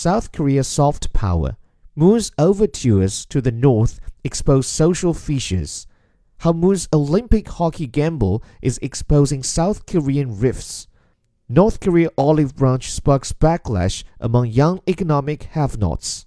South Korea soft power. Moon's overtures to the North expose social fissures. How Moon's Olympic hockey gamble is exposing South Korean rifts. North Korea olive branch sparks backlash among young economic have-nots.